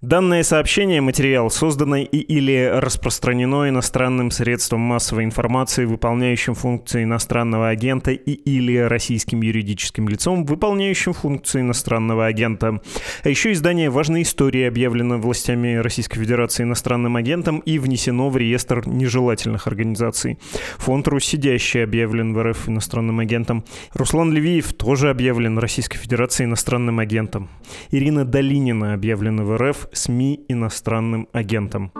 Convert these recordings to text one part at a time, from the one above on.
Данное сообщение, материал, созданный и или распространено иностранным средством массовой информации, выполняющим функции иностранного агента и или российским юридическим лицом, выполняющим функции иностранного агента. А еще издание «Важные истории» объявлено властями Российской Федерации иностранным агентом и внесено в реестр нежелательных организаций. Фонд «Руссидящий» объявлен в РФ иностранным агентом. Руслан Левиев тоже объявлен Российской Федерацией иностранным агентом. Ирина Долинина объявлена в РФ СМИ иностранным агентом.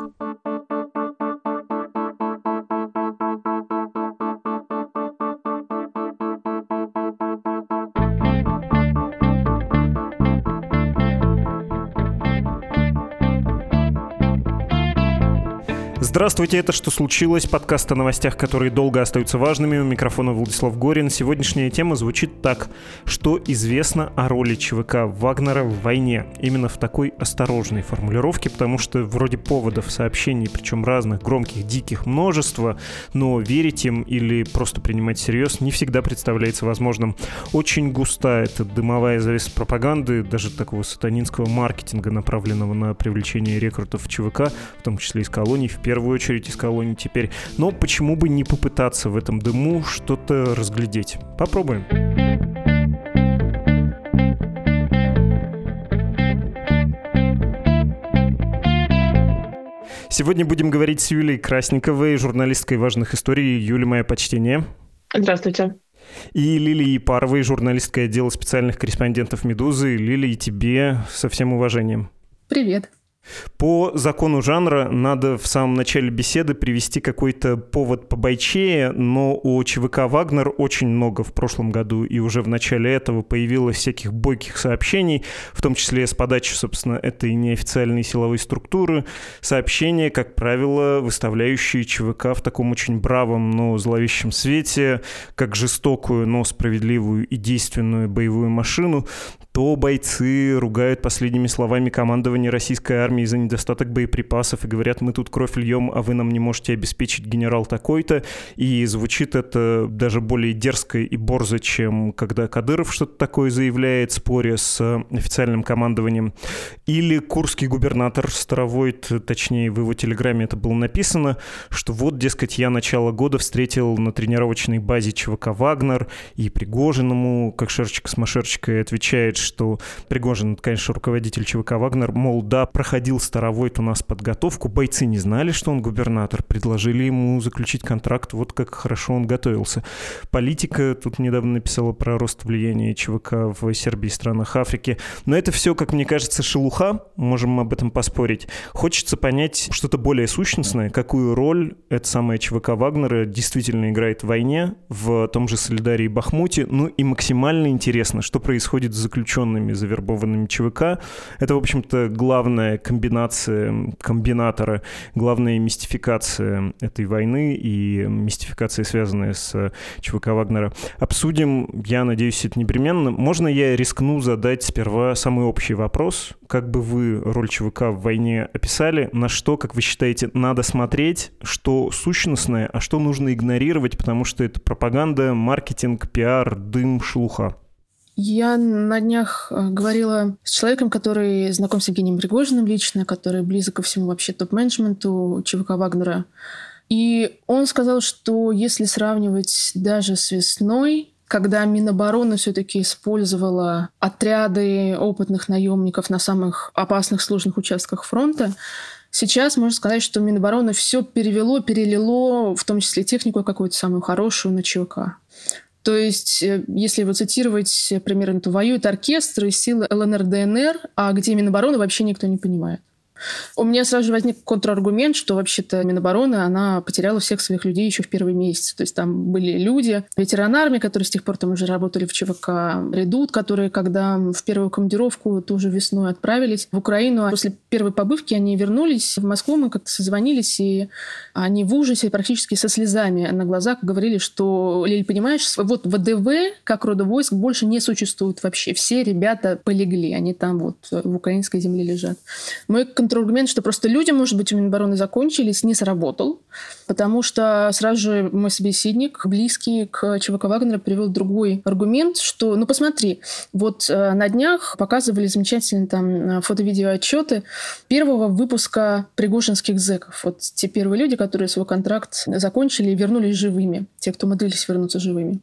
Здравствуйте, это «Что случилось?» Подкаст о новостях, которые долго остаются важными. У микрофона Владислав Горин. Сегодняшняя тема звучит так. Что известно о роли ЧВК Вагнера в войне? Именно в такой осторожной формулировке, потому что вроде поводов, сообщений, причем разных, громких, диких, множество, но верить им или просто принимать всерьез не всегда представляется возможным. Очень густая эта дымовая завеса пропаганды, даже такого сатанинского маркетинга, направленного на привлечение рекрутов ЧВК, в том числе из колоний, в первую первую очередь из колонии теперь. Но почему бы не попытаться в этом дыму что-то разглядеть? Попробуем. Сегодня будем говорить с Юлией Красниковой, журналисткой важных историй. Юля, мое почтение. Здравствуйте. И Лилии Паровой, журналисткой отдела специальных корреспондентов «Медузы». Лилия, тебе со всем уважением. Привет. По закону жанра надо в самом начале беседы привести какой-то повод побойчее, но у ЧВК «Вагнер» очень много в прошлом году, и уже в начале этого появилось всяких бойких сообщений, в том числе с подачи, собственно, этой неофициальной силовой структуры. Сообщения, как правило, выставляющие ЧВК в таком очень бравом, но зловещем свете, как жестокую, но справедливую и действенную боевую машину то бойцы ругают последними словами командование российской армии за недостаток боеприпасов и говорят, мы тут кровь льем, а вы нам не можете обеспечить генерал такой-то. И звучит это даже более дерзко и борзо, чем когда Кадыров что-то такое заявляет, споря с официальным командованием. Или курский губернатор Старовойт, точнее в его телеграмме это было написано, что вот, дескать, я начало года встретил на тренировочной базе ЧВК «Вагнер», и Пригожиному, как шерчик с машерчикой, отвечает, что Пригожин, конечно, руководитель ЧВК «Вагнер», мол, да, проходил Старовойт у нас подготовку, бойцы не знали, что он губернатор, предложили ему заключить контракт, вот как хорошо он готовился. Политика тут недавно написала про рост влияния ЧВК в Сербии и странах Африки, но это все, как мне кажется, шелуха, можем об этом поспорить. Хочется понять что-то более сущностное, какую роль эта самая ЧВК Вагнера действительно играет в войне, в том же Солидарии и Бахмуте, ну и максимально интересно, что происходит с заключенными завербованными ЧВК. Это, в общем-то, главная комбинация комбинатора, главная мистификация этой войны и мистификация, связанная с ЧВК Вагнера. Обсудим, я надеюсь, это непременно. Можно я рискну задать сперва самый общий вопрос? Как бы вы роль ЧВК в войне описали? На что, как вы считаете, надо смотреть? Что сущностное, а что нужно игнорировать, потому что это пропаганда, маркетинг, пиар, дым, шелуха? Я на днях э, говорила с человеком, который знаком с Евгением Пригожиным лично, который близок ко всему вообще топ-менеджменту ЧВК Вагнера. И он сказал, что если сравнивать даже с весной, когда Минобороны все-таки использовала отряды опытных наемников на самых опасных сложных участках фронта, Сейчас можно сказать, что Минобороны все перевело, перелило, в том числе технику какую-то самую хорошую на ЧВК. То есть, э, если его цитировать, примерно, то воюют оркестры силы ЛНР, ДНР, а где Минобороны вообще никто не понимает. У меня сразу же возник контраргумент, что вообще-то Минобороны, она потеряла всех своих людей еще в первый месяц. То есть там были люди, ветераны армии, которые с тех пор там уже работали в ЧВК, Редут, которые, когда в первую командировку тоже весной отправились в Украину, а после первой побывки они вернулись в Москву, мы как-то созвонились, и они в ужасе, практически со слезами на глазах говорили, что, Лиль, понимаешь, вот ВДВ, как рода войск, больше не существует вообще. Все ребята полегли, они там вот в украинской земле лежат. Мой контраргумент, что просто люди, может быть, у Минобороны закончились, не сработал. Потому что сразу же мой собеседник, близкий к ЧВК Вагнера, привел другой аргумент, что, ну посмотри, вот э, на днях показывали замечательные там э, фото-видео отчеты первого выпуска пригожинских зэков. Вот те первые люди, которые свой контракт закончили и вернулись живыми. Те, кто умудрились вернуться живыми.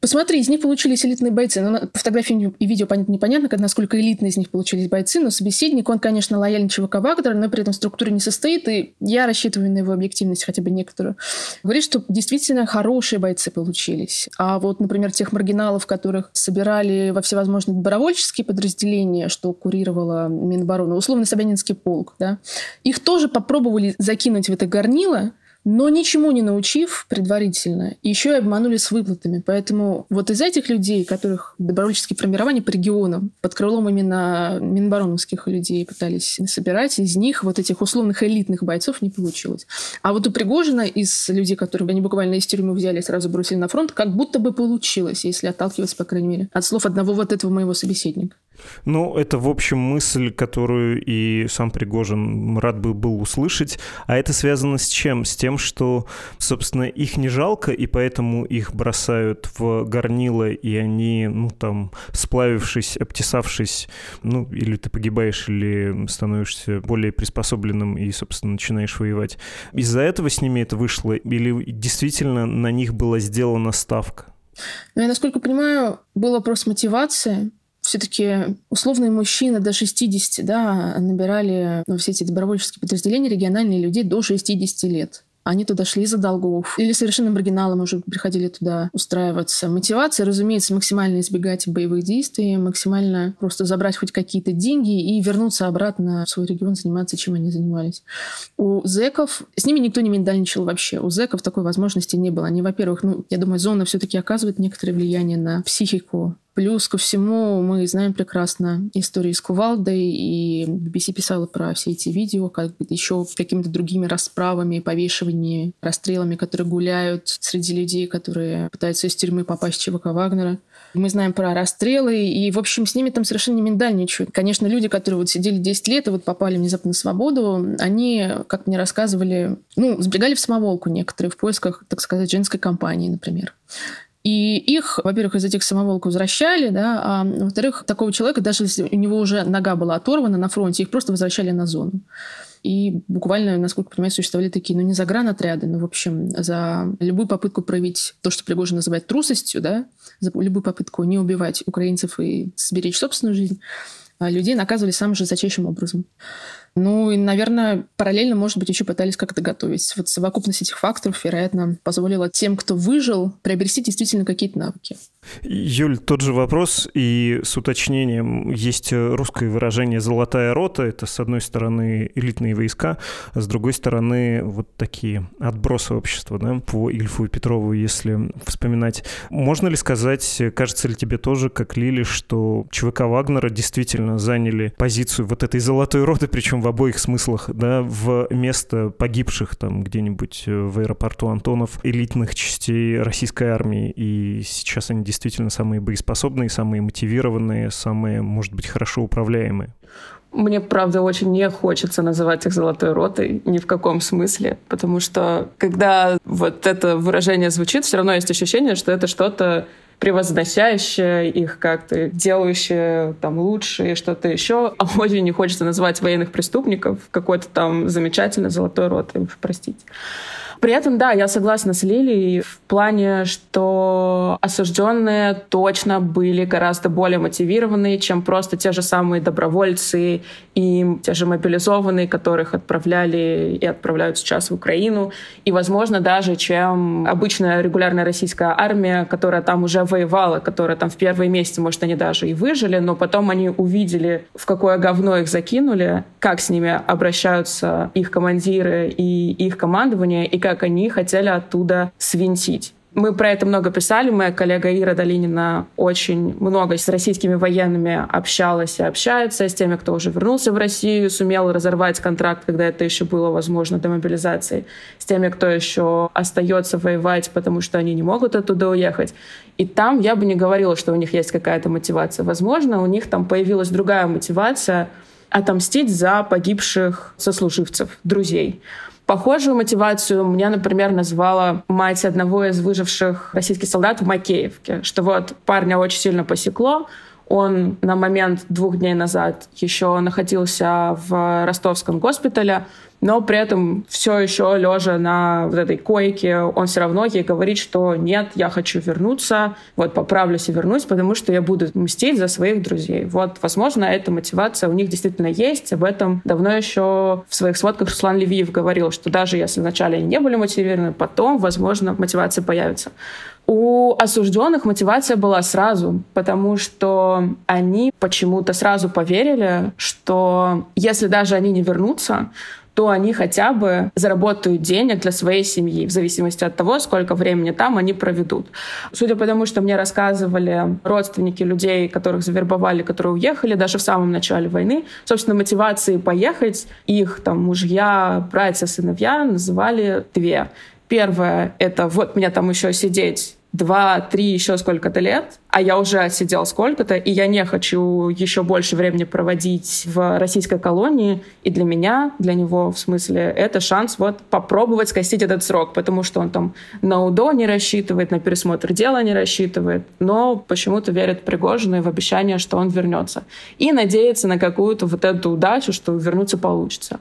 Посмотри, из них получились элитные бойцы. Ну, по фотографии и видео понятно, непонятно, насколько элитные из них получились бойцы, но собеседник, он, конечно, лояльный ЧВК Вагнера, но при этом в структуре не состоит, и я рассчитываю на его объективность хотя бы некоторую. Говорит, что действительно хорошие бойцы получились. А вот, например, тех маргиналов, которых собирали во всевозможные добровольческие подразделения, что курировала Минобороны, условно Собянинский полк, да, их тоже попробовали закинуть в это горнило, но ничему не научив предварительно, еще и обманули с выплатами. Поэтому вот из этих людей, которых добровольческие формирования по регионам, под крылом именно минобороновских людей пытались собирать, из них вот этих условных элитных бойцов не получилось. А вот у Пригожина из людей, которых они буквально из тюрьмы взяли и сразу бросили на фронт, как будто бы получилось, если отталкиваться, по крайней мере, от слов одного вот этого моего собеседника. Ну, это, в общем, мысль, которую и сам Пригожин рад бы был услышать. А это связано с чем? С тем, что, собственно, их не жалко, и поэтому их бросают в горнило, и они, ну, там, сплавившись, обтесавшись, ну, или ты погибаешь, или становишься более приспособленным и, собственно, начинаешь воевать. Из-за этого с ними это вышло? Или действительно на них была сделана ставка? Ну, я, насколько понимаю, был вопрос мотивации, все-таки условные мужчины до 60, да, набирали ну, все эти добровольческие подразделения региональные людей до 60 лет. Они туда шли за долгов. Или совершенно маргиналом уже приходили туда устраиваться. Мотивация, разумеется, максимально избегать боевых действий, максимально просто забрать хоть какие-то деньги и вернуться обратно в свой регион, заниматься, чем они занимались. У зеков, с ними никто не миндальничал вообще. У зеков такой возможности не было. Они, во-первых, ну, я думаю, зона все-таки оказывает некоторое влияние на психику Плюс ко всему мы знаем прекрасно истории с Кувалдой, и BBC писала про все эти видео, как еще какими-то другими расправами, повешиваниями, расстрелами, которые гуляют среди людей, которые пытаются из тюрьмы попасть в ЧВК Вагнера. Мы знаем про расстрелы, и, в общем, с ними там совершенно не миндальничают. Конечно, люди, которые вот сидели 10 лет и вот попали внезапно на свободу, они, как мне рассказывали, ну, сбегали в самоволку некоторые в поисках, так сказать, женской компании, например. И их, во-первых, из этих самоволок возвращали, да, а во-вторых, такого человека, даже если у него уже нога была оторвана на фронте, их просто возвращали на зону. И буквально, насколько я понимаю, существовали такие, ну, не загранотряды, но, в общем, за любую попытку проявить то, что Пригожин называет трусостью, да, за любую попытку не убивать украинцев и сберечь собственную жизнь, а людей наказывали самым жесточайшим образом. Ну и, наверное, параллельно, может быть, еще пытались как-то готовить. Вот совокупность этих факторов, вероятно, позволила тем, кто выжил, приобрести действительно какие-то навыки. Юль, тот же вопрос и с уточнением. Есть русское выражение «золотая рота». Это, с одной стороны, элитные войска, а с другой стороны, вот такие отбросы общества, да, по Ильфу и Петрову, если вспоминать. Можно ли сказать, кажется ли тебе тоже, как Лили, что ЧВК Вагнера действительно заняли позицию вот этой золотой роты, причем в обоих смыслах, да, в место погибших там где-нибудь в аэропорту Антонов элитных частей российской армии, и сейчас они действительно самые боеспособные, самые мотивированные, самые, может быть, хорошо управляемые. Мне, правда, очень не хочется называть их золотой ротой ни в каком смысле, потому что когда вот это выражение звучит, все равно есть ощущение, что это что-то превозносящее их как-то, делающее там лучше и что-то еще. А очень не хочется называть военных преступников какой-то там замечательной золотой ротой, простите. При этом, да, я согласна с Лилией в плане, что осужденные точно были гораздо более мотивированные, чем просто те же самые добровольцы и те же мобилизованные, которых отправляли и отправляют сейчас в Украину. И, возможно, даже чем обычная регулярная российская армия, которая там уже воевала, которая там в первые месяцы, может, они даже и выжили, но потом они увидели, в какое говно их закинули, как с ними обращаются их командиры и их командование, и как они хотели оттуда свинтить. Мы про это много писали. Моя коллега Ира Долинина очень много с российскими военными общалась и общается, с теми, кто уже вернулся в Россию, сумел разорвать контракт, когда это еще было возможно до мобилизации, с теми, кто еще остается воевать, потому что они не могут оттуда уехать. И там я бы не говорила, что у них есть какая-то мотивация. Возможно, у них там появилась другая мотивация — отомстить за погибших сослуживцев, друзей. Похожую мотивацию мне, например, назвала мать одного из выживших российских солдат в Макеевке, что вот парня очень сильно посекло, он на момент двух дней назад еще находился в ростовском госпитале, но при этом все еще лежа на вот этой койке, он все равно ей говорит, что нет, я хочу вернуться, вот поправлюсь и вернусь, потому что я буду мстить за своих друзей. Вот, возможно, эта мотивация у них действительно есть. Об этом давно еще в своих сводках Руслан Левиев говорил, что даже если вначале они не были мотивированы, потом, возможно, мотивация появится. У осужденных мотивация была сразу, потому что они почему-то сразу поверили, что если даже они не вернутся, то они хотя бы заработают денег для своей семьи, в зависимости от того, сколько времени там они проведут. Судя по тому, что мне рассказывали родственники людей, которых завербовали, которые уехали даже в самом начале войны, собственно, мотивации поехать их там мужья, братья, сыновья называли две. Первое — это вот мне там еще сидеть два, три, еще сколько-то лет, а я уже отсидел сколько-то, и я не хочу еще больше времени проводить в российской колонии. И для меня, для него, в смысле, это шанс вот попробовать скостить этот срок, потому что он там на УДО не рассчитывает, на пересмотр дела не рассчитывает, но почему-то верит Пригожину и в обещание, что он вернется. И надеется на какую-то вот эту удачу, что вернуться получится.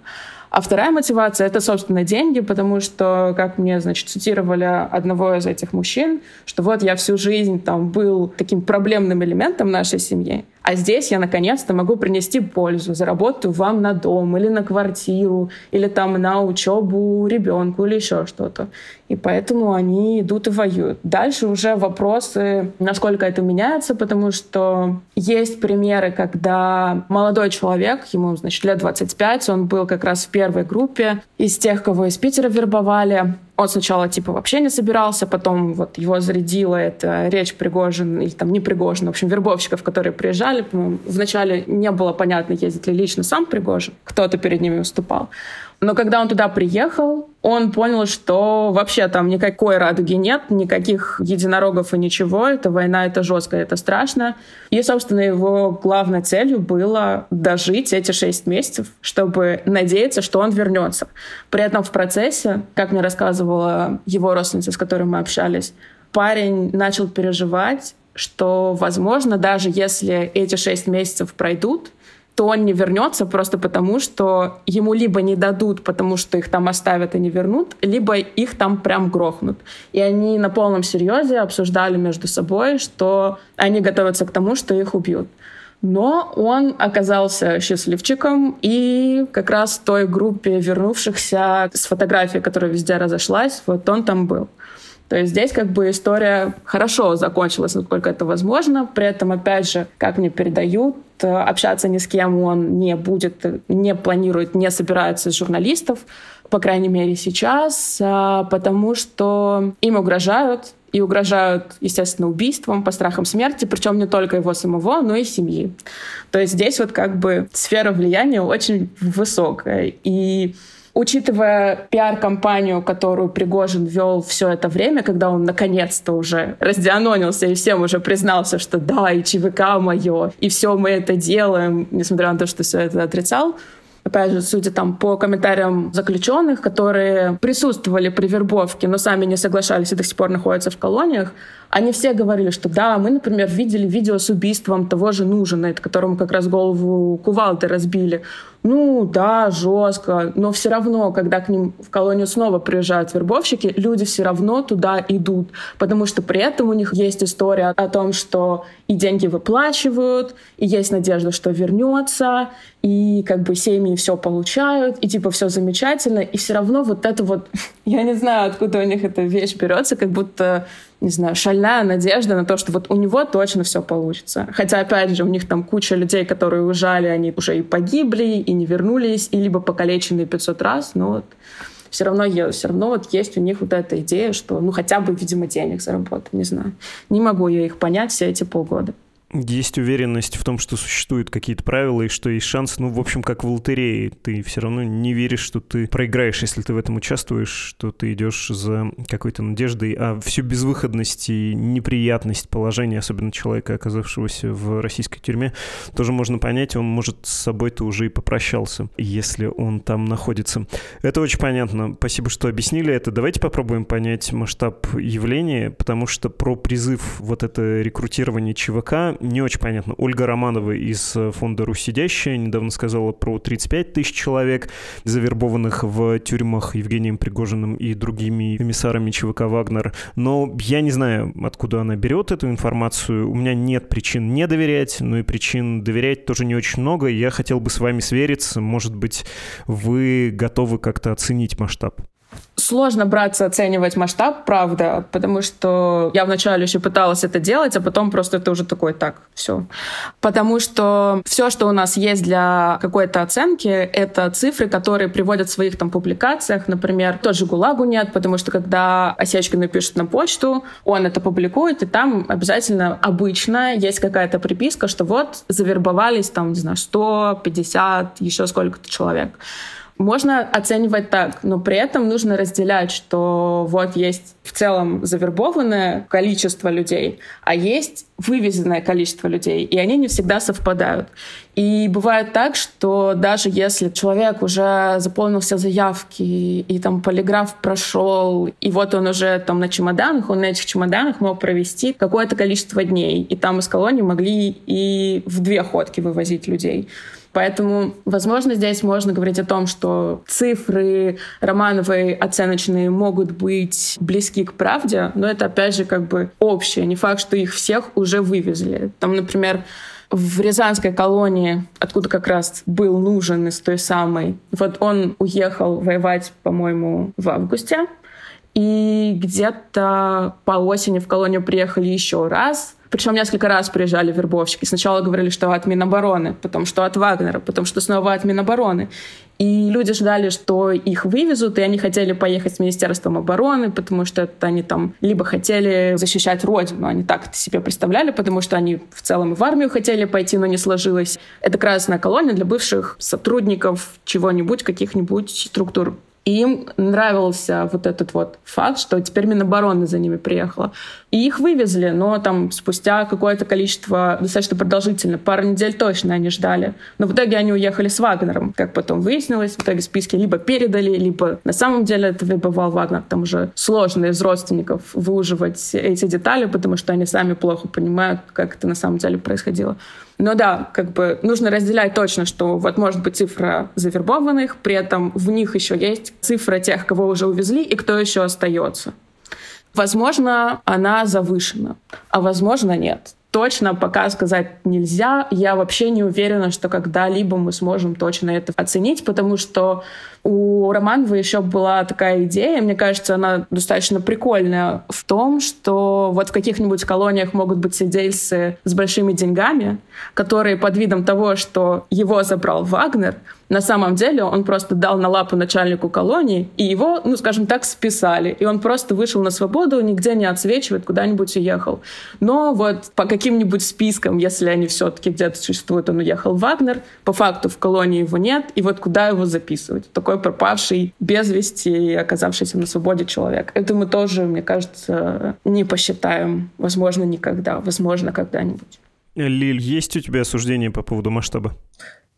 А вторая мотивация — это, собственно, деньги, потому что, как мне, значит, цитировали одного из этих мужчин, что вот я всю жизнь там был таким проблемным элементом нашей семьи, а здесь я наконец-то могу принести пользу, заработаю вам на дом или на квартиру, или там на учебу ребенку или еще что-то. И поэтому они идут и воюют. Дальше уже вопросы, насколько это меняется, потому что есть примеры, когда молодой человек, ему, значит, лет 25, он был как раз в первой группе из тех, кого из Питера вербовали, он сначала типа вообще не собирался, потом вот его зарядила эта речь Пригожин или там не Пригожин, в общем, вербовщиков, которые приезжали. Вначале не было понятно, ездит ли лично сам Пригожин, кто-то перед ними выступал. Но когда он туда приехал, он понял, что вообще там никакой радуги нет, никаких единорогов и ничего. Это война, это жестко, это страшно. И, собственно, его главной целью было дожить эти шесть месяцев, чтобы надеяться, что он вернется. При этом в процессе, как мне рассказывала его родственница, с которой мы общались, парень начал переживать, что, возможно, даже если эти шесть месяцев пройдут, то он не вернется просто потому, что ему либо не дадут, потому что их там оставят и не вернут, либо их там прям грохнут. И они на полном серьезе обсуждали между собой, что они готовятся к тому, что их убьют. Но он оказался счастливчиком, и как раз в той группе вернувшихся с фотографией, которая везде разошлась, вот он там был. То есть здесь как бы история хорошо закончилась, насколько это возможно. При этом, опять же, как мне передают, общаться ни с кем он не будет, не планирует, не собирается с журналистов, по крайней мере сейчас, а, потому что им угрожают, и угрожают, естественно, убийством, по страхам смерти, причем не только его самого, но и семьи. То есть здесь вот как бы сфера влияния очень высокая. И Учитывая пиар-компанию, которую Пригожин вел все это время, когда он наконец-то уже раздианонился и всем уже признался, что да, и ЧВК мое, и все мы это делаем, несмотря на то, что все это отрицал, опять же, судя там по комментариям заключенных, которые присутствовали при вербовке, но сами не соглашались и до сих пор находятся в колониях, они все говорили, что да, мы, например, видели видео с убийством того же Нужина, которому как раз голову кувалды разбили. Ну да, жестко, но все равно, когда к ним в колонию снова приезжают вербовщики, люди все равно туда идут, потому что при этом у них есть история о том, что и деньги выплачивают, и есть надежда, что вернется, и как бы семьи все получают, и типа все замечательно, и все равно вот это вот, я не знаю, откуда у них эта вещь берется, как будто не знаю, шальная надежда на то, что вот у него точно все получится. Хотя, опять же, у них там куча людей, которые уезжали, они уже и погибли, и не вернулись, и либо покалеченные 500 раз, но вот все равно. Все равно вот есть у них вот эта идея, что ну хотя бы, видимо, денег заработать, не знаю. Не могу я их понять все эти полгода. Есть уверенность в том, что существуют какие-то правила и что есть шанс, ну, в общем, как в лотерее. Ты все равно не веришь, что ты проиграешь, если ты в этом участвуешь, что ты идешь за какой-то надеждой, а всю безвыходность и неприятность положения, особенно человека, оказавшегося в российской тюрьме, тоже можно понять, он, может, с собой-то уже и попрощался, если он там находится. Это очень понятно. Спасибо, что объяснили это. Давайте попробуем понять масштаб явления, потому что про призыв вот это рекрутирование ЧВК не очень понятно. Ольга Романова из э, фонда «Русь сидящая» недавно сказала про 35 тысяч человек, завербованных в тюрьмах Евгением Пригожиным и другими комиссарами ЧВК «Вагнер». Но я не знаю, откуда она берет эту информацию. У меня нет причин не доверять, но и причин доверять тоже не очень много. Я хотел бы с вами свериться. Может быть, вы готовы как-то оценить масштаб? Сложно браться оценивать масштаб, правда, потому что я вначале еще пыталась это делать, а потом просто это уже такой, так, все. Потому что все, что у нас есть для какой-то оценки, это цифры, которые приводят в своих там публикациях. Например, тоже ГУЛАГу нет, потому что когда Осечкин пишет на почту, он это публикует, и там обязательно обычно есть какая-то приписка, что вот завербовались там, не знаю, 150, еще сколько-то человек. Можно оценивать так, но при этом нужно разделять, что вот есть в целом завербованное количество людей, а есть вывезенное количество людей, и они не всегда совпадают. И бывает так, что даже если человек уже заполнил все заявки, и, там полиграф прошел, и вот он уже там на чемоданах, он на этих чемоданах мог провести какое-то количество дней, и там из колонии могли и в две ходки вывозить людей. Поэтому, возможно, здесь можно говорить о том, что цифры Романовой оценочные могут быть близки к правде, но это, опять же, как бы общее. Не факт, что их всех уже вывезли. Там, например, в Рязанской колонии, откуда как раз был нужен из той самой, вот он уехал воевать, по-моему, в августе, и где-то по осени в колонию приехали еще раз, причем несколько раз приезжали вербовщики. Сначала говорили, что от Минобороны, потом что от Вагнера, потом что снова от Минобороны. И люди ждали, что их вывезут, и они хотели поехать с Министерством обороны, потому что это они там либо хотели защищать родину, они так это себе представляли, потому что они в целом и в армию хотели пойти, но не сложилось. Это красная колония для бывших сотрудников чего-нибудь, каких-нибудь структур и им нравился вот этот вот факт, что теперь Минобороны за ними приехала. И их вывезли, но там спустя какое-то количество, достаточно продолжительно, пару недель точно они ждали. Но в итоге они уехали с Вагнером, как потом выяснилось. В итоге списки либо передали, либо на самом деле это выбывал Вагнер. Там уже сложно из родственников выуживать эти детали, потому что они сами плохо понимают, как это на самом деле происходило. Но да, как бы нужно разделять точно, что вот может быть цифра завербованных, при этом в них еще есть цифра тех, кого уже увезли и кто еще остается. Возможно, она завышена, а возможно, нет. Точно пока сказать нельзя. Я вообще не уверена, что когда-либо мы сможем точно это оценить, потому что у Романова еще была такая идея, мне кажется, она достаточно прикольная в том, что вот в каких-нибудь колониях могут быть сидельцы с большими деньгами, которые под видом того, что его забрал Вагнер, на самом деле он просто дал на лапу начальнику колонии, и его, ну, скажем так, списали. И он просто вышел на свободу, нигде не отсвечивает, куда-нибудь уехал. Но вот по каким-нибудь спискам, если они все-таки где-то существуют, он уехал Вагнер, по факту в колонии его нет, и вот куда его записывать? Такой такой пропавший без вести и оказавшийся на свободе человек. Это мы тоже, мне кажется, не посчитаем. Возможно, никогда. Возможно, когда-нибудь. Лиль, есть у тебя осуждение по поводу масштаба?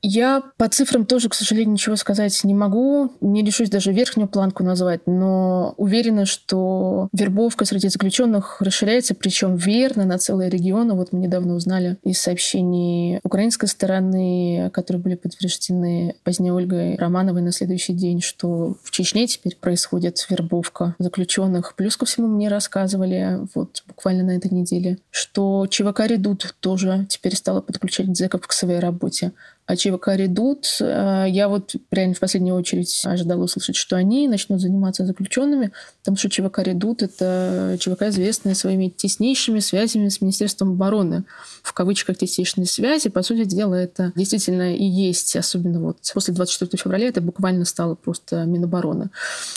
Я по цифрам тоже, к сожалению, ничего сказать не могу. Не решусь даже верхнюю планку назвать, но уверена, что вербовка среди заключенных расширяется, причем верно на целые регионы. Вот мы недавно узнали из сообщений украинской стороны, которые были подтверждены позднее Ольгой Романовой на следующий день, что в Чечне теперь происходит вербовка заключенных. Плюс ко всему мне рассказывали вот буквально на этой неделе, что ЧВК «Редут» тоже теперь стала подключать зэков к своей работе. А ЧВК «Редут», я вот прямо в последнюю очередь ожидала услышать, что они начнут заниматься заключенными, потому что ЧВК «Редут» — это ЧВК, известная своими теснейшими связями с Министерством обороны. В кавычках «теснейшие связи», по сути дела, это действительно и есть, особенно вот после 24 февраля, это буквально стало просто Минобороны,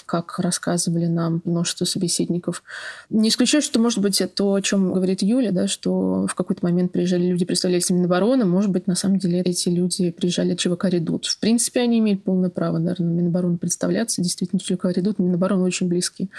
как рассказывали нам множество собеседников. Не исключаю, что, может быть, то, о чем говорит Юля, да, что в какой-то момент приезжали люди, представляющие Минобороны, может быть, на самом деле эти люди люди приезжали от ЧВК «Редут». В принципе, они имеют полное право, наверное, Минобороны представляться. Действительно, ЧВК «Редут» Минобороны очень близки.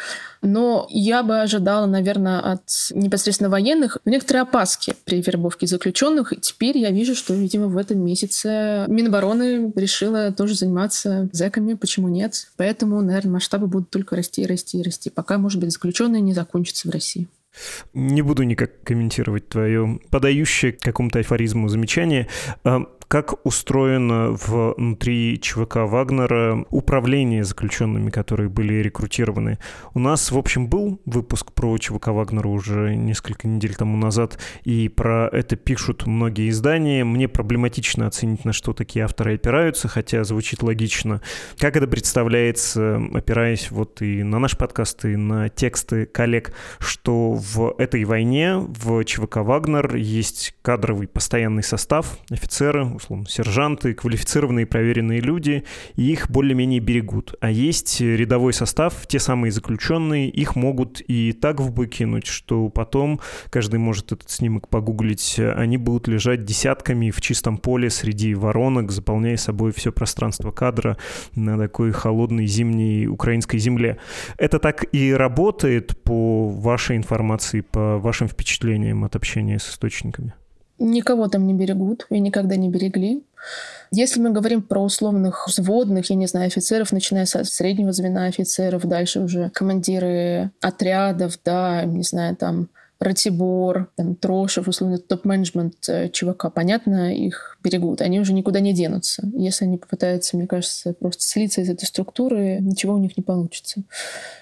Но я бы ожидала, наверное, от непосредственно военных некоторые опаски при вербовке заключенных. И теперь я вижу, что, видимо, в этом месяце Минобороны решила тоже заниматься зэками. Почему нет? Поэтому, наверное, масштабы будут только расти расти расти, пока, может быть, заключенные не закончатся в России. Не буду никак комментировать твое подающее какому-то афоризму замечание. Как устроено внутри ЧВК Вагнера управление заключенными, которые были рекрутированы? У нас, в общем, был выпуск про ЧВК Вагнера уже несколько недель тому назад, и про это пишут многие издания. Мне проблематично оценить, на что такие авторы опираются, хотя звучит логично. Как это представляется, опираясь вот и на наш подкаст, и на тексты коллег, что в этой войне в ЧВК Вагнер есть кадровый постоянный состав, офицеры, условно, сержанты, квалифицированные проверенные люди, и их более-менее берегут. А есть рядовой состав, те самые заключенные, их могут и так в бой кинуть, что потом, каждый может этот снимок погуглить, они будут лежать десятками в чистом поле среди воронок, заполняя собой все пространство кадра на такой холодной зимней украинской земле. Это так и работает по вашей информации, по вашим впечатлениям от общения с источниками? Никого там не берегут и никогда не берегли. Если мы говорим про условных взводных, я не знаю, офицеров, начиная с среднего звена офицеров, дальше уже командиры отрядов, да, не знаю, там Ратибор, там, Трошев, условно, топ-менеджмент э, ЧВК, понятно, их берегут. Они уже никуда не денутся. Если они попытаются, мне кажется, просто слиться из этой структуры, ничего у них не получится.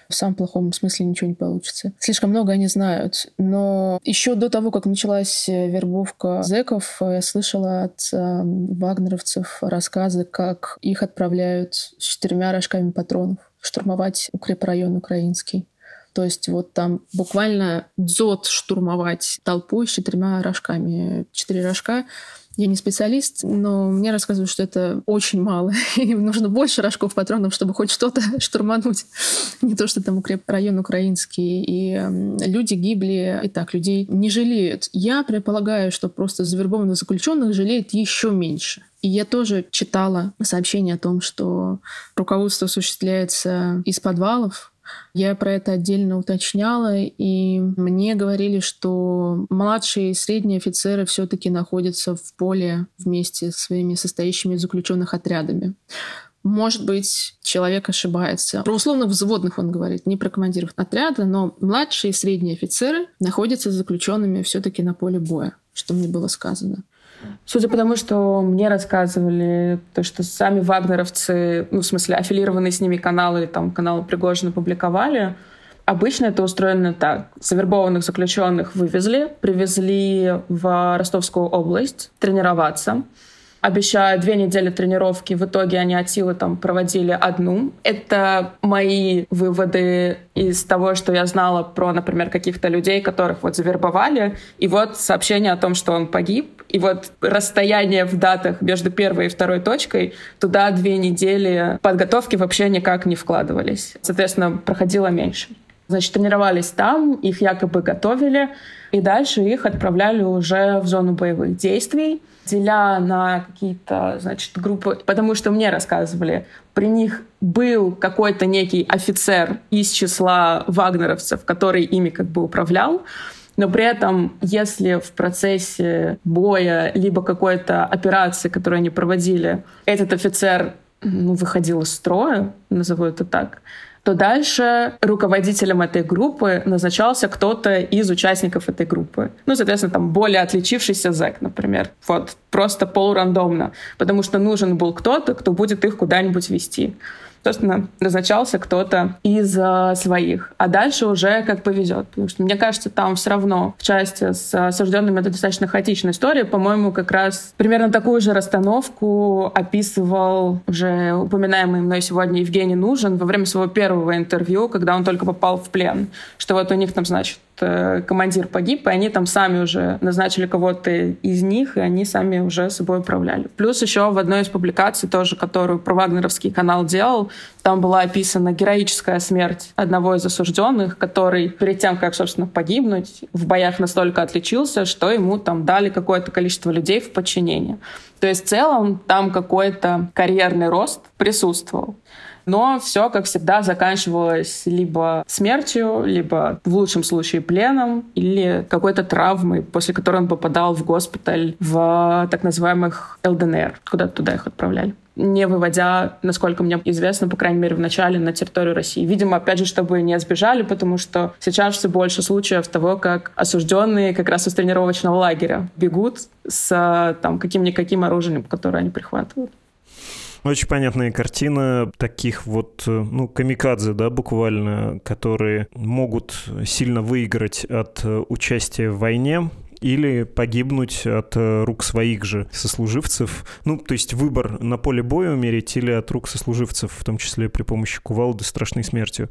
В самом плохом смысле ничего не получится. Слишком много они знают. Но еще до того, как началась э, вербовка зеков, я слышала от э, вагнеровцев рассказы, как их отправляют с четырьмя рожками патронов штурмовать укрепрайон украинский. То есть вот там буквально дзот штурмовать толпу с четырьмя рожками. Четыре рожка я не специалист, но мне рассказывают, что это очень мало. Им нужно больше рожков патронов, чтобы хоть что-то штурмануть. Не то, что там укреп район украинский. И люди гибли. И так, людей не жалеют. Я предполагаю, что просто завербованных заключенных жалеет еще меньше. И я тоже читала сообщение о том, что руководство осуществляется из подвалов, я про это отдельно уточняла, и мне говорили, что младшие и средние офицеры все-таки находятся в поле вместе со своими состоящими заключенных отрядами. Может быть, человек ошибается. Про условных взводных он говорит, не про командиров отряда, но младшие и средние офицеры находятся заключенными все-таки на поле боя, что мне было сказано. Судя по тому, что мне рассказывали, то, что сами вагнеровцы, ну, в смысле, аффилированные с ними каналы, там, каналы Пригожина публиковали, Обычно это устроено так. Завербованных заключенных вывезли, привезли в Ростовскую область тренироваться обещая две недели тренировки. В итоге они от силы там проводили одну. Это мои выводы из того, что я знала про, например, каких-то людей, которых вот завербовали. И вот сообщение о том, что он погиб. И вот расстояние в датах между первой и второй точкой, туда две недели подготовки вообще никак не вкладывались. Соответственно, проходило меньше. Значит, тренировались там, их якобы готовили, и дальше их отправляли уже в зону боевых действий деля на какие-то, значит, группы, потому что мне рассказывали, при них был какой-то некий офицер из числа вагнеровцев, который ими как бы управлял, но при этом, если в процессе боя либо какой-то операции, которую они проводили, этот офицер ну, выходил из строя, назову это так, то дальше руководителем этой группы назначался кто-то из участников этой группы. Ну, соответственно, там более отличившийся зэк, например. Вот, просто полурандомно. Потому что нужен был кто-то, кто будет их куда-нибудь вести. Собственно, назначался кто-то из э, своих. А дальше уже как повезет. Потому что, мне кажется, там все равно в части с осужденными это достаточно хаотичная история. По-моему, как раз примерно такую же расстановку описывал уже упоминаемый мной сегодня Евгений Нужен во время своего первого интервью, когда он только попал в плен. Что вот у них там, значит, Э, командир погиб, и они там сами уже назначили кого-то из них, и они сами уже собой управляли. Плюс еще в одной из публикаций тоже, которую про Вагнеровский канал делал, там была описана героическая смерть одного из осужденных, который перед тем, как, собственно, погибнуть, в боях настолько отличился, что ему там дали какое-то количество людей в подчинение. То есть в целом там какой-то карьерный рост присутствовал. Но все, как всегда, заканчивалось либо смертью, либо в лучшем случае пленом или какой-то травмой, после которой он попадал в госпиталь в так называемых ЛДНР, куда туда их отправляли не выводя, насколько мне известно, по крайней мере, в начале на территорию России. Видимо, опять же, чтобы не сбежали, потому что сейчас все больше случаев того, как осужденные как раз из тренировочного лагеря бегут с там каким-никаким оружием, которое они прихватывают. Очень понятная картина таких вот, э, ну, камикадзе, да, буквально, которые могут сильно выиграть от э, участия в войне, или погибнуть от э, рук своих же сослуживцев. Ну, то есть выбор на поле боя умереть или от рук сослуживцев, в том числе при помощи кувалды страшной смертью.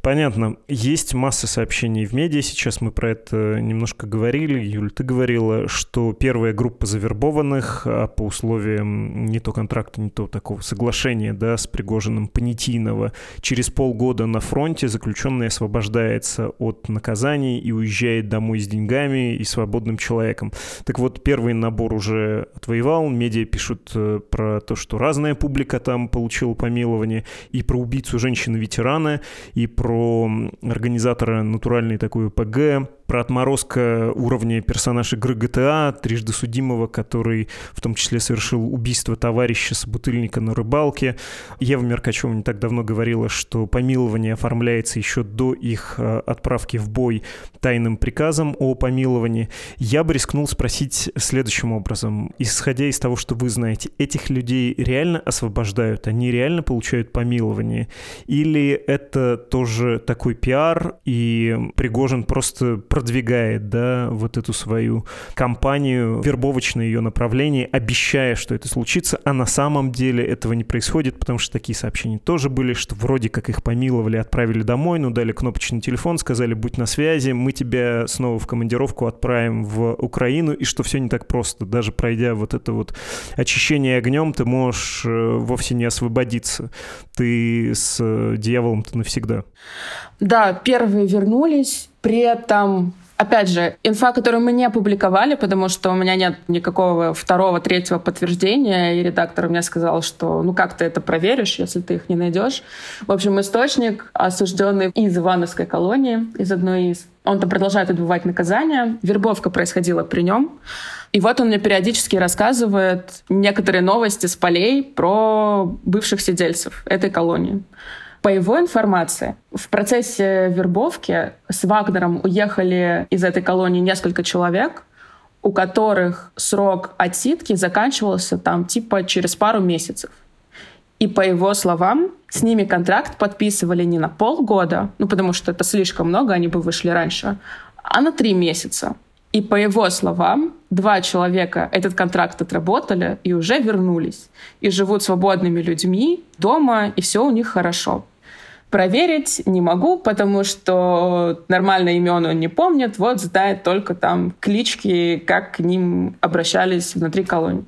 Понятно. Есть масса сообщений в медиа сейчас, мы про это немножко говорили. Юль, ты говорила, что первая группа завербованных а по условиям не то контракта, не то такого соглашения да, с Пригожиным понятийного через полгода на фронте заключенный освобождается от наказаний и уезжает домой с деньгами и свободно свободным человеком. Так вот, первый набор уже отвоевал, медиа пишут э, про то, что разная публика там получила помилование, и про убийцу женщины-ветерана, и про организатора натуральной такой ПГ, про отморозка уровня персонажа игры GTA, трижды судимого, который в том числе совершил убийство товарища с бутыльника на рыбалке. Ева Меркачева не так давно говорила, что помилование оформляется еще до их э, отправки в бой тайным приказом о помиловании. Я бы рискнул спросить следующим образом. Исходя из того, что вы знаете, этих людей реально освобождают? Они реально получают помилование? Или это тоже такой пиар, и Пригожин просто продвигает, да, вот эту свою кампанию, вербовочное ее направление, обещая, что это случится, а на самом деле этого не происходит, потому что такие сообщения тоже были, что вроде как их помиловали, отправили домой, но дали кнопочный телефон, сказали, будь на связи, мы тебя снова в командировку отправим в Украину, и что все не так просто. Даже пройдя вот это вот очищение огнем, ты можешь э, вовсе не освободиться. Ты с э, дьяволом-то навсегда. Да, первые вернулись, при этом Опять же, инфа, которую мы не опубликовали, потому что у меня нет никакого второго, третьего подтверждения, и редактор мне сказал, что ну как ты это проверишь, если ты их не найдешь. В общем, источник, осужденный из Ивановской колонии, из одной из, он там продолжает отбывать наказание. Вербовка происходила при нем. И вот он мне периодически рассказывает некоторые новости с полей про бывших сидельцев этой колонии. По его информации, в процессе вербовки с Вагнером уехали из этой колонии несколько человек, у которых срок отсидки заканчивался там типа через пару месяцев. И по его словам, с ними контракт подписывали не на полгода, ну потому что это слишком много, они бы вышли раньше, а на три месяца. И по его словам, два человека этот контракт отработали и уже вернулись. И живут свободными людьми дома, и все у них хорошо. Проверить не могу, потому что нормальное имен он не помнит, вот знает только там клички, как к ним обращались внутри колонии.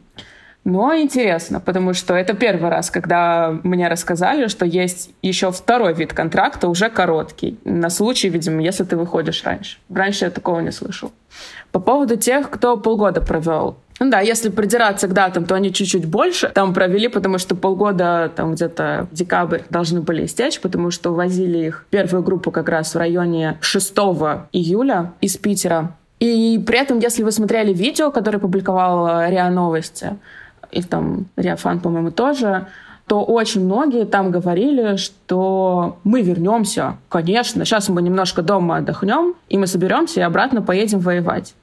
Но интересно, потому что это первый раз, когда мне рассказали, что есть еще второй вид контракта, уже короткий, на случай, видимо, если ты выходишь раньше. Раньше я такого не слышал. По поводу тех, кто полгода провел ну да, если придираться к датам, то они чуть-чуть больше там провели, потому что полгода там где-то декабрь должны были истечь, потому что увозили их первую группу как раз в районе 6 июля из Питера. И при этом, если вы смотрели видео, которое публиковал РИА Новости, и там РИА Фан, по-моему, тоже, то очень многие там говорили, что мы вернемся, конечно, сейчас мы немножко дома отдохнем, и мы соберемся и обратно поедем воевать.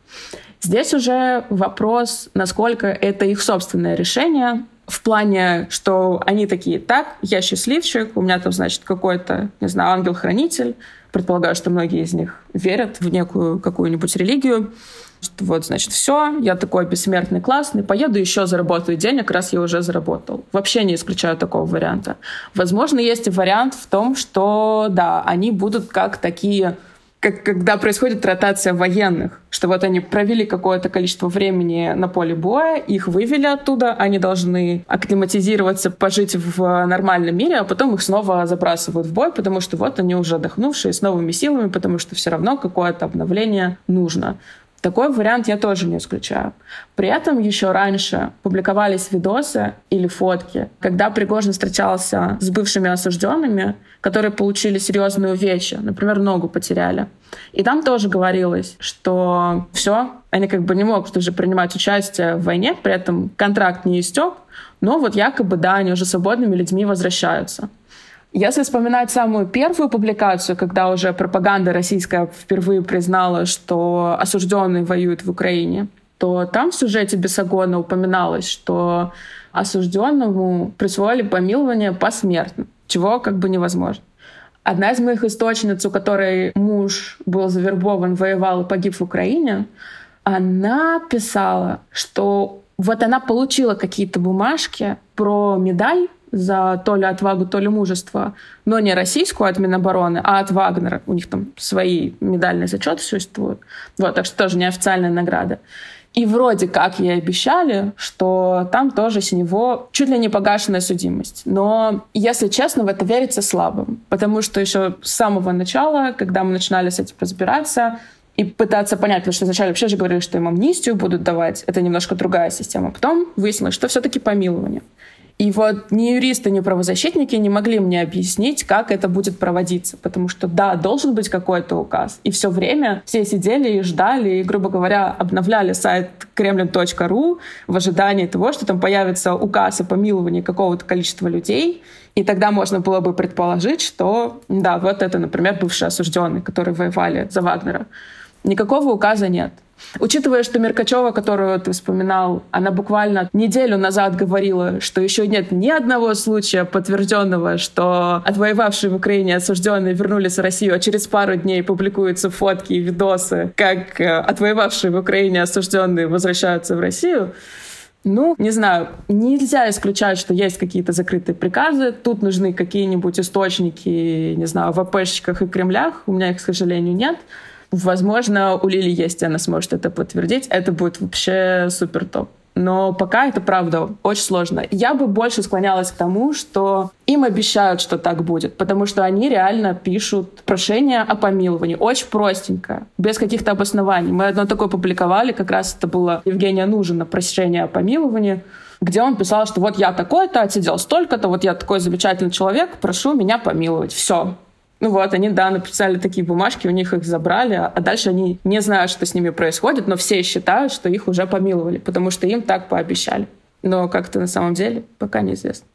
Здесь уже вопрос, насколько это их собственное решение, в плане, что они такие, так, я счастливчик, у меня там, значит, какой-то, не знаю, ангел-хранитель. Предполагаю, что многие из них верят в некую какую-нибудь религию. Что вот, значит, все, я такой бессмертный, классный, поеду еще заработаю денег, раз я уже заработал. Вообще не исключаю такого варианта. Возможно, есть и вариант в том, что, да, они будут как такие как когда происходит ротация военных, что вот они провели какое-то количество времени на поле боя, их вывели оттуда, они должны акклиматизироваться, пожить в нормальном мире, а потом их снова забрасывают в бой, потому что вот они уже отдохнувшие с новыми силами, потому что все равно какое-то обновление нужно. Такой вариант я тоже не исключаю. При этом еще раньше публиковались видосы или фотки, когда Пригожин встречался с бывшими осужденными, которые получили серьезные увечья, например, ногу потеряли. И там тоже говорилось, что все, они как бы не могут уже принимать участие в войне, при этом контракт не истек, но вот якобы, да, они уже свободными людьми возвращаются. Если вспоминать самую первую публикацию, когда уже пропаганда российская впервые признала, что осужденные воюют в Украине, то там в сюжете Бесогона упоминалось, что осужденному присвоили помилование посмертно, чего как бы невозможно. Одна из моих источниц, у которой муж был завербован, воевал и погиб в Украине, она писала, что вот она получила какие-то бумажки про медаль за то ли отвагу, то ли мужество, но не российскую от Минобороны, а от Вагнера. У них там свои медальные зачеты существуют. Вот, так что тоже неофициальная награда. И вроде как ей обещали, что там тоже с него чуть ли не погашенная судимость. Но, если честно, в это верится слабым. Потому что еще с самого начала, когда мы начинали с этим разбираться, и пытаться понять, потому что вначале вообще же говорили, что им амнистию будут давать. Это немножко другая система. Потом выяснилось, что все-таки помилование. И вот ни юристы, ни правозащитники не могли мне объяснить, как это будет проводиться. Потому что, да, должен быть какой-то указ. И все время все сидели и ждали, и, грубо говоря, обновляли сайт kremlin.ru в ожидании того, что там появится указ о помиловании какого-то количества людей. И тогда можно было бы предположить, что, да, вот это, например, бывшие осужденные, которые воевали за Вагнера. Никакого указа нет. Учитывая, что Меркачева, которую ты вспоминал, она буквально неделю назад говорила, что еще нет ни одного случая подтвержденного, что отвоевавшие в Украине осужденные вернулись в Россию, а через пару дней публикуются фотки и видосы, как э, отвоевавшие в Украине осужденные возвращаются в Россию. Ну, не знаю, нельзя исключать, что есть какие-то закрытые приказы. Тут нужны какие-нибудь источники, не знаю, в АПшечках и Кремлях. У меня их, к сожалению, нет. Возможно, у Лили есть, и она сможет это подтвердить. Это будет вообще супер топ. Но пока это правда очень сложно. Я бы больше склонялась к тому, что им обещают, что так будет, потому что они реально пишут прошение о помиловании. Очень простенько, без каких-то обоснований. Мы одно такое публиковали, как раз это было Евгения Нужина, прошение о помиловании где он писал, что вот я такой-то, отсидел столько-то, вот я такой замечательный человек, прошу меня помиловать. Все. Ну вот, они, да, написали такие бумажки, у них их забрали, а дальше они не знают, что с ними происходит, но все считают, что их уже помиловали, потому что им так пообещали. Но как-то на самом деле пока неизвестно.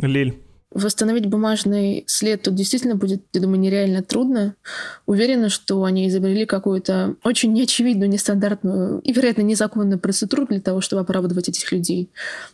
Лиль. Восстановить бумажный след тут действительно будет, я думаю, нереально трудно. Уверена, что они изобрели какую-то очень неочевидную, нестандартную и, вероятно, незаконную процедуру для того, чтобы оправдывать этих людей.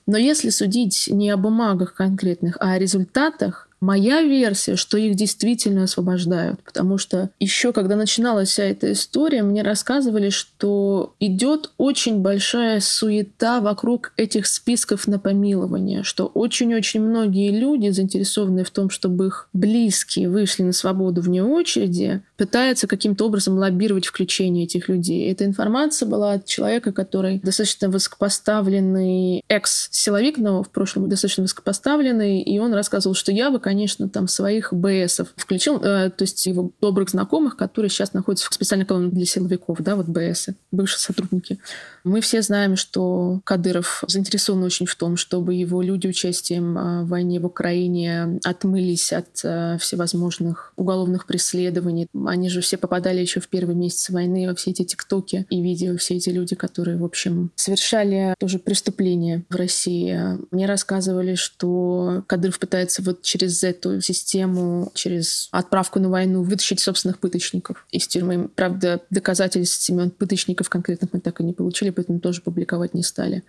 Но если судить не о бумагах конкретных, а о результатах, Моя версия, что их действительно освобождают, потому что еще когда начиналась вся эта история, мне рассказывали, что идет очень большая суета вокруг этих списков на помилование, что очень-очень многие люди, заинтересованные в том, чтобы их близкие вышли на свободу вне очереди, пытаются каким-то образом лоббировать включение этих людей. Эта информация была от человека, который достаточно высокопоставленный экс-силовик, но в прошлом достаточно высокопоставленный, и он рассказывал, что я бы, конечно, конечно, там своих БСов включил, э, то есть его добрых знакомых, которые сейчас находятся в специальной колонии для силовиков, да, вот БСы, бывшие сотрудники. Мы все знаем, что Кадыров заинтересован очень в том, чтобы его люди участием э, в войне в Украине отмылись от э, всевозможных уголовных преследований. Они же все попадали еще в первые месяцы войны во все эти тиктоки и видео, все эти люди, которые, в общем, совершали тоже преступления в России. Мне рассказывали, что Кадыров пытается вот через эту систему, через отправку на войну, вытащить собственных пыточников из тюрьмы. Правда, доказательств имен пыточников конкретных мы так и не получили, поэтому тоже публиковать не стали.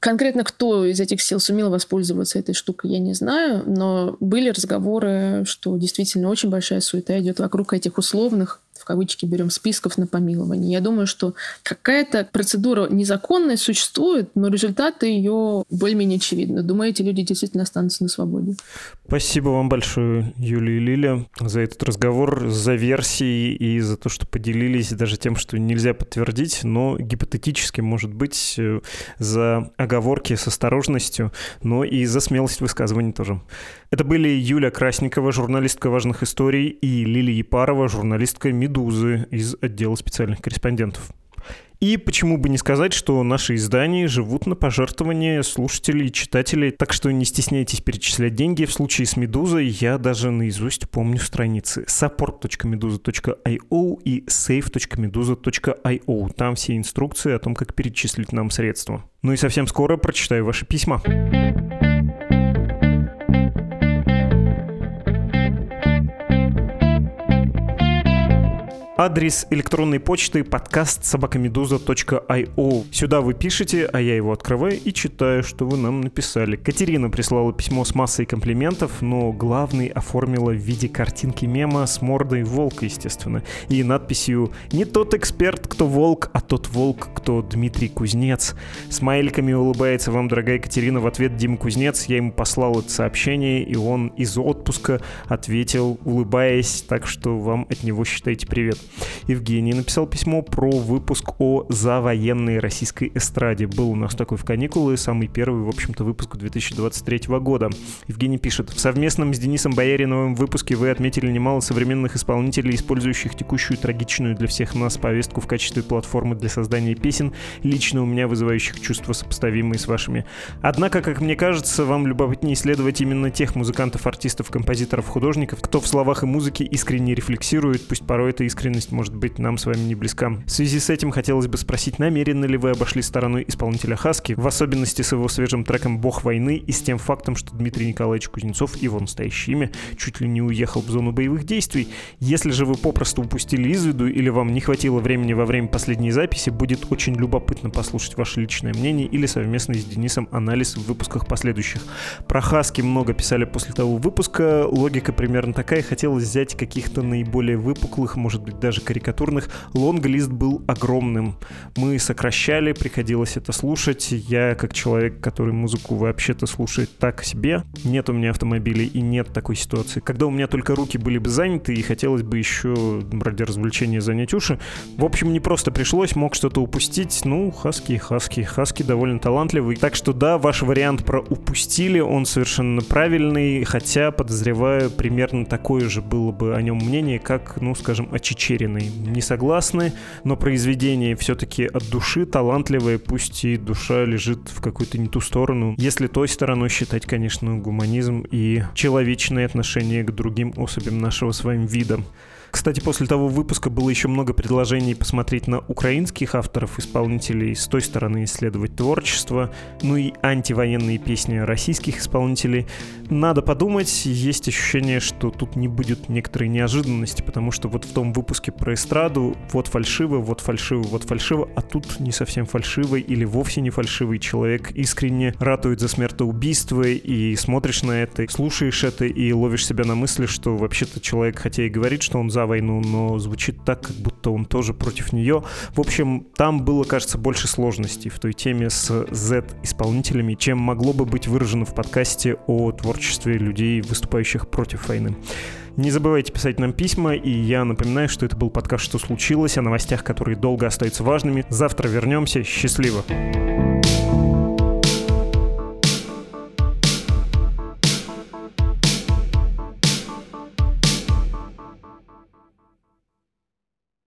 Конкретно кто из этих сил сумел воспользоваться этой штукой, я не знаю, но были разговоры, что действительно очень большая суета идет вокруг этих условных кавычки берем, списков на помилование. Я думаю, что какая-то процедура незаконная существует, но результаты ее более-менее очевидны. Думаю, эти люди действительно останутся на свободе. Спасибо вам большое, Юлия и Лиля, за этот разговор, за версии и за то, что поделились даже тем, что нельзя подтвердить, но гипотетически, может быть, э, за оговорки с осторожностью, но и за смелость высказываний тоже. Это были Юля Красникова, журналистка важных историй, и Лилия Епарова, журналистка «Медузы» из отдела специальных корреспондентов. И почему бы не сказать, что наши издания живут на пожертвования слушателей и читателей, так что не стесняйтесь перечислять деньги. В случае с «Медузой» я даже наизусть помню страницы support.meduza.io и save.meduza.io. Там все инструкции о том, как перечислить нам средства. Ну и совсем скоро прочитаю ваши письма. Адрес электронной почты подкаст собакамедуза.io. Сюда вы пишете, а я его открываю и читаю, что вы нам написали. Катерина прислала письмо с массой комплиментов, но главный оформила в виде картинки мема с мордой волка, естественно, и надписью «Не тот эксперт, кто волк, а тот волк, кто Дмитрий Кузнец». Смайликами улыбается вам, дорогая Катерина, в ответ Дима Кузнец. Я ему послал это сообщение, и он из отпуска ответил, улыбаясь, так что вам от него считайте привет. Евгений написал письмо про выпуск о завоенной российской эстраде. Был у нас такой в каникулы, самый первый, в общем-то, выпуск 2023 года. Евгений пишет, в совместном с Денисом Бояриновым выпуске вы отметили немало современных исполнителей, использующих текущую трагичную для всех нас повестку в качестве платформы для создания песен, лично у меня вызывающих чувства, сопоставимые с вашими. Однако, как мне кажется, вам любопытнее исследовать именно тех музыкантов, артистов, композиторов, художников, кто в словах и музыке искренне рефлексирует, пусть порой это искренне искренность может быть нам с вами не близка. В связи с этим хотелось бы спросить, намеренно ли вы обошли стороной исполнителя Хаски, в особенности с его свежим треком «Бог войны» и с тем фактом, что Дмитрий Николаевич Кузнецов, его настоящее имя, чуть ли не уехал в зону боевых действий. Если же вы попросту упустили из виду или вам не хватило времени во время последней записи, будет очень любопытно послушать ваше личное мнение или совместный с Денисом анализ в выпусках последующих. Про Хаски много писали после того выпуска, логика примерно такая, хотелось взять каких-то наиболее выпуклых, может быть, даже карикатурных, лонглист был огромным. Мы сокращали, приходилось это слушать. Я, как человек, который музыку вообще-то слушает так себе, нет у меня автомобилей и нет такой ситуации. Когда у меня только руки были бы заняты и хотелось бы еще ради развлечения занять уши, в общем, не просто пришлось, мог что-то упустить. Ну, Хаски, Хаски, Хаски довольно талантливый. Так что да, ваш вариант про упустили, он совершенно правильный, хотя, подозреваю, примерно такое же было бы о нем мнение, как, ну, скажем, о Чечене Чечериной не согласны, но произведение все-таки от души талантливое, пусть и душа лежит в какую-то не ту сторону. Если той стороной считать, конечно, гуманизм и человечное отношение к другим особям нашего с вами вида. Кстати, после того выпуска было еще много предложений посмотреть на украинских авторов, исполнителей, с той стороны исследовать творчество, ну и антивоенные песни российских исполнителей. Надо подумать, есть ощущение, что тут не будет некоторой неожиданности, потому что вот в том выпуске про эстраду вот фальшиво, вот фальшиво, вот фальшиво, а тут не совсем фальшивый или вовсе не фальшивый человек искренне ратует за смертоубийство и смотришь на это, слушаешь это и ловишь себя на мысли, что вообще-то человек, хотя и говорит, что он за войну, но звучит так, как будто он тоже против нее. В общем, там было, кажется, больше сложностей в той теме с Z-исполнителями, чем могло бы быть выражено в подкасте о творчестве людей, выступающих против войны. Не забывайте писать нам письма, и я напоминаю, что это был подкаст «Что случилось?» о новостях, которые долго остаются важными. Завтра вернемся. Счастливо! Счастливо!